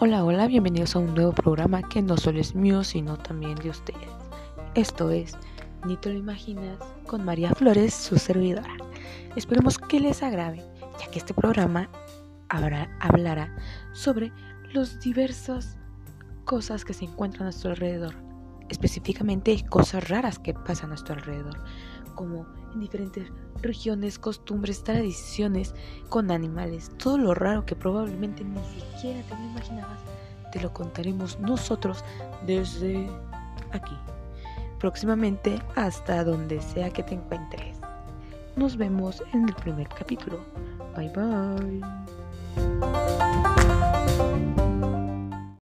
Hola, hola, bienvenidos a un nuevo programa que no solo es mío, sino también de ustedes. Esto es Ni te lo imaginas con María Flores, su servidora. Esperemos que les agrade, ya que este programa hablará sobre los diversas cosas que se encuentran a nuestro alrededor, específicamente cosas raras que pasan a nuestro alrededor, como en diferentes regiones, costumbres, tradiciones, con animales, todo lo raro que probablemente ni siquiera te lo imaginabas, te lo contaremos nosotros desde aquí. Próximamente hasta donde sea que te encuentres. Nos vemos en el primer capítulo. Bye bye.